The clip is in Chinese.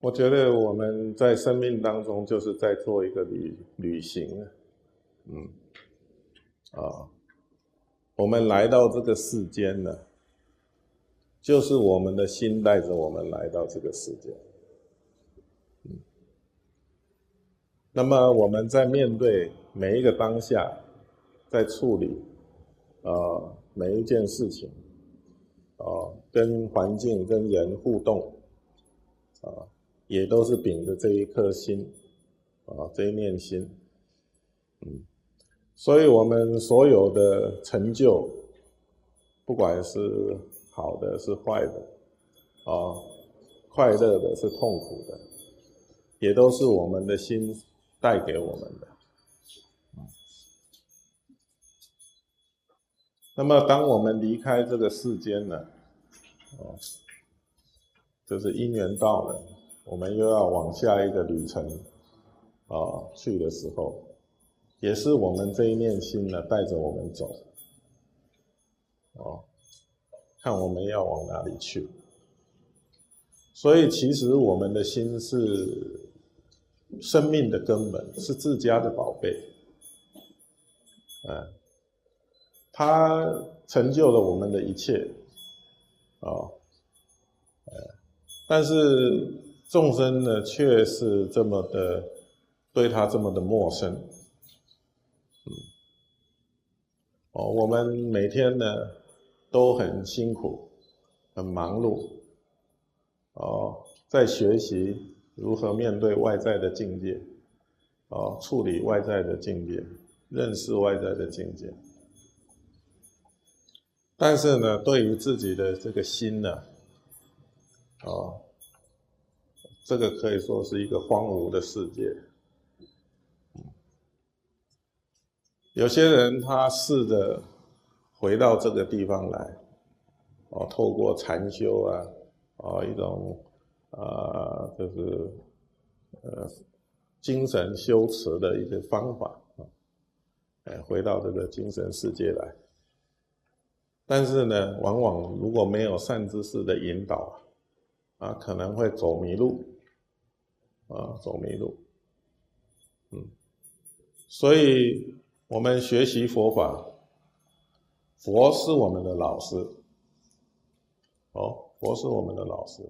我觉得我们在生命当中就是在做一个旅旅行，嗯，啊，我们来到这个世间呢，就是我们的心带着我们来到这个世界，嗯，那么我们在面对每一个当下，在处理啊每一件事情，啊，跟环境跟人互动，啊。也都是秉着这一颗心，啊，这一念心，嗯，所以我们所有的成就，不管是好的是坏的，啊，快乐的是痛苦的，也都是我们的心带给我们的。那么，当我们离开这个世间呢，哦，就是因缘到了。我们又要往下一个旅程啊去的时候，也是我们这一念心呢带着我们走，哦，看我们要往哪里去。所以其实我们的心是生命的根本，是自家的宝贝，嗯，它成就了我们的一切，哦，但是。众生呢，却是这么的对他这么的陌生，嗯，哦，我们每天呢都很辛苦，很忙碌，哦，在学习如何面对外在的境界，哦，处理外在的境界，认识外在的境界，但是呢，对于自己的这个心呢，哦。这个可以说是一个荒芜的世界。有些人他试着回到这个地方来，哦，透过禅修啊，哦，一种啊，就是呃，精神修持的一个方法啊，哎，回到这个精神世界来。但是呢，往往如果没有善知识的引导啊，可能会走迷路。啊，走迷路，嗯，所以我们学习佛法，佛是我们的老师，哦，佛是我们的老师。